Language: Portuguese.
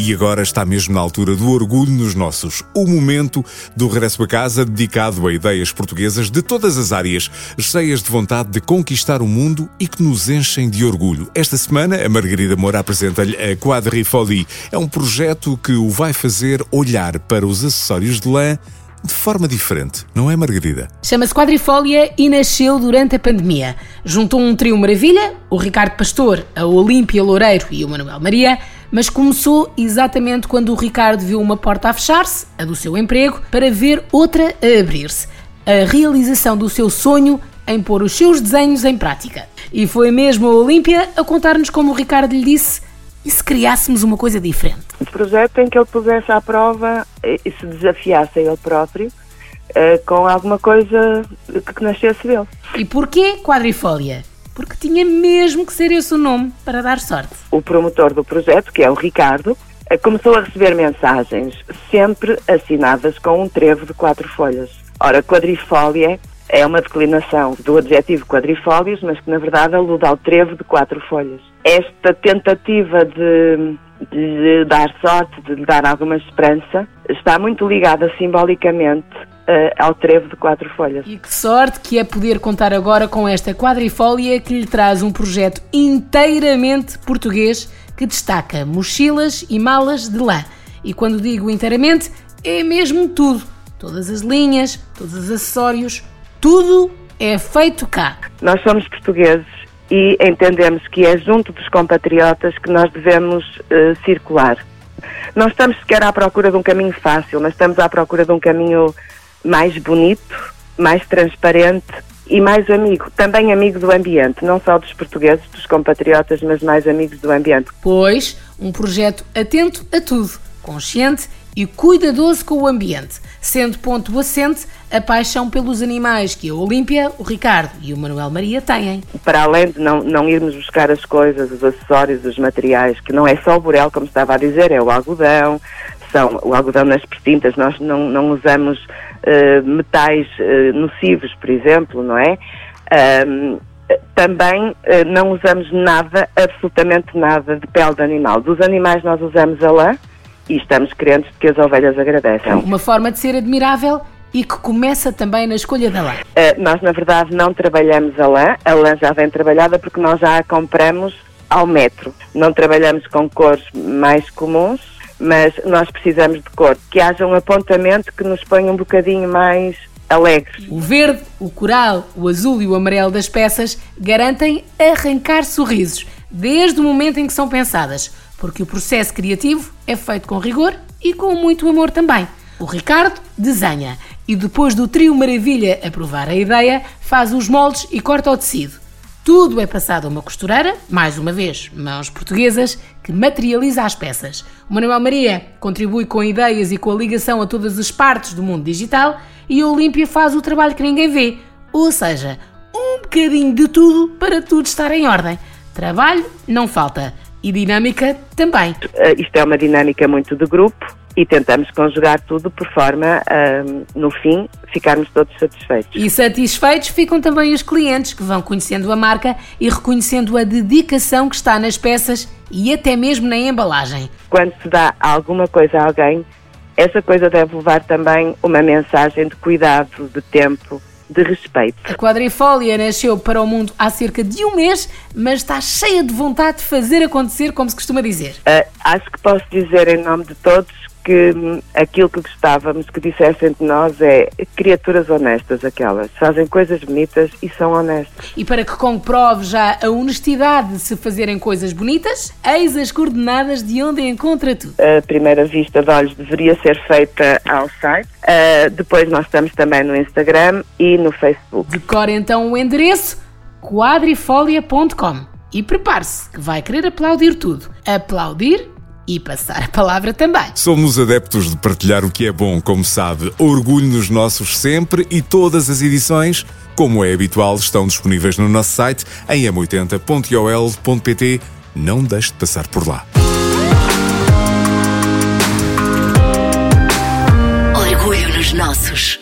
E agora está mesmo na altura do orgulho nos nossos. O momento do regresso a casa dedicado a ideias portuguesas de todas as áreas, cheias de vontade de conquistar o mundo e que nos enchem de orgulho. Esta semana, a Margarida Moura apresenta-lhe a Quadrifolie. É um projeto que o vai fazer olhar para os acessórios de lã de forma diferente, não é, Margarida? Chama-se Quadrifólia e nasceu durante a pandemia. Juntou um trio maravilha, o Ricardo Pastor, a Olímpia Loureiro e o Manuel Maria, mas começou exatamente quando o Ricardo viu uma porta a fechar-se, a do seu emprego, para ver outra a abrir-se. A realização do seu sonho em pôr os seus desenhos em prática. E foi mesmo a Olímpia a contar-nos como o Ricardo lhe disse e se criássemos uma coisa diferente? Um projeto em que ele pusesse à prova e se desafiasse a ele próprio uh, com alguma coisa que nascesse dele. E porquê quadrifólia? Porque tinha mesmo que ser esse o nome para dar sorte. O promotor do projeto, que é o Ricardo, uh, começou a receber mensagens sempre assinadas com um trevo de quatro folhas. Ora, quadrifólia é uma declinação do adjetivo quadrifólios, mas que na verdade alude ao trevo de quatro folhas. Esta tentativa de, de dar sorte, de dar alguma esperança, está muito ligada simbolicamente uh, ao trevo de quatro folhas. E que sorte que é poder contar agora com esta quadrifólia que lhe traz um projeto inteiramente português que destaca mochilas e malas de lã. E quando digo inteiramente, é mesmo tudo. Todas as linhas, todos os acessórios, tudo é feito cá. Nós somos portugueses e entendemos que é junto dos compatriotas que nós devemos uh, circular. Não estamos sequer à procura de um caminho fácil, mas estamos à procura de um caminho mais bonito, mais transparente e mais amigo, também amigo do ambiente, não só dos portugueses, dos compatriotas, mas mais amigos do ambiente. Pois, um projeto atento a tudo, consciente e cuidadoso com o ambiente, sendo ponto assente a paixão pelos animais que a Olímpia, o Ricardo e o Manuel Maria têm. Para além de não, não irmos buscar as coisas, os acessórios, os materiais, que não é só o burel, como estava a dizer, é o algodão, são o algodão nas pretintas, nós não, não usamos metais uh, nocivos, por exemplo, não é? Um, também uh, não usamos nada, absolutamente nada de pele de animal. Dos animais nós usamos a lã, e estamos crentes de que as ovelhas agradecem. Uma forma de ser admirável e que começa também na escolha da lã. Uh, nós, na verdade, não trabalhamos a lã. A lã já vem trabalhada porque nós já a compramos ao metro. Não trabalhamos com cores mais comuns, mas nós precisamos de cor. Que haja um apontamento que nos ponha um bocadinho mais alegres. O verde, o coral, o azul e o amarelo das peças garantem arrancar sorrisos desde o momento em que são pensadas porque o processo criativo é feito com rigor e com muito amor também. O Ricardo desenha e depois do trio Maravilha aprovar a ideia, faz os moldes e corta o tecido. Tudo é passado a uma costureira, mais uma vez, mãos portuguesas, que materializa as peças. O Manuel Maria contribui com ideias e com a ligação a todas as partes do mundo digital e a Olímpia faz o trabalho que ninguém vê, ou seja, um bocadinho de tudo para tudo estar em ordem. Trabalho não falta. E dinâmica também. Uh, isto é uma dinâmica muito de grupo e tentamos conjugar tudo por forma, uh, no fim, ficarmos todos satisfeitos. E satisfeitos ficam também os clientes que vão conhecendo a marca e reconhecendo a dedicação que está nas peças e até mesmo na embalagem. Quando se dá alguma coisa a alguém, essa coisa deve levar também uma mensagem de cuidado, de tempo, de respeito. A quadrifólia nasceu para o mundo há cerca de um mês, mas está cheia de vontade de fazer acontecer, como se costuma dizer. Uh, acho que posso dizer em nome de todos que hum, aquilo que gostávamos que dissessem de nós é criaturas honestas, aquelas. Fazem coisas bonitas e são honestas. E para que comprove já a honestidade de se fazerem coisas bonitas, eis as coordenadas de onde encontra tudo. A primeira vista de olhos deveria ser feita ao site. Uh, depois nós estamos também no Instagram e no Facebook. Decore então o endereço quadrifolia.com e prepare-se que vai querer aplaudir tudo. Aplaudir e passar a palavra também. Somos adeptos de partilhar o que é bom, como sabe. Orgulho nos nossos sempre e todas as edições, como é habitual, estão disponíveis no nosso site em m80.ol.pt. Não deixe de passar por lá. Orgulho nos nossos.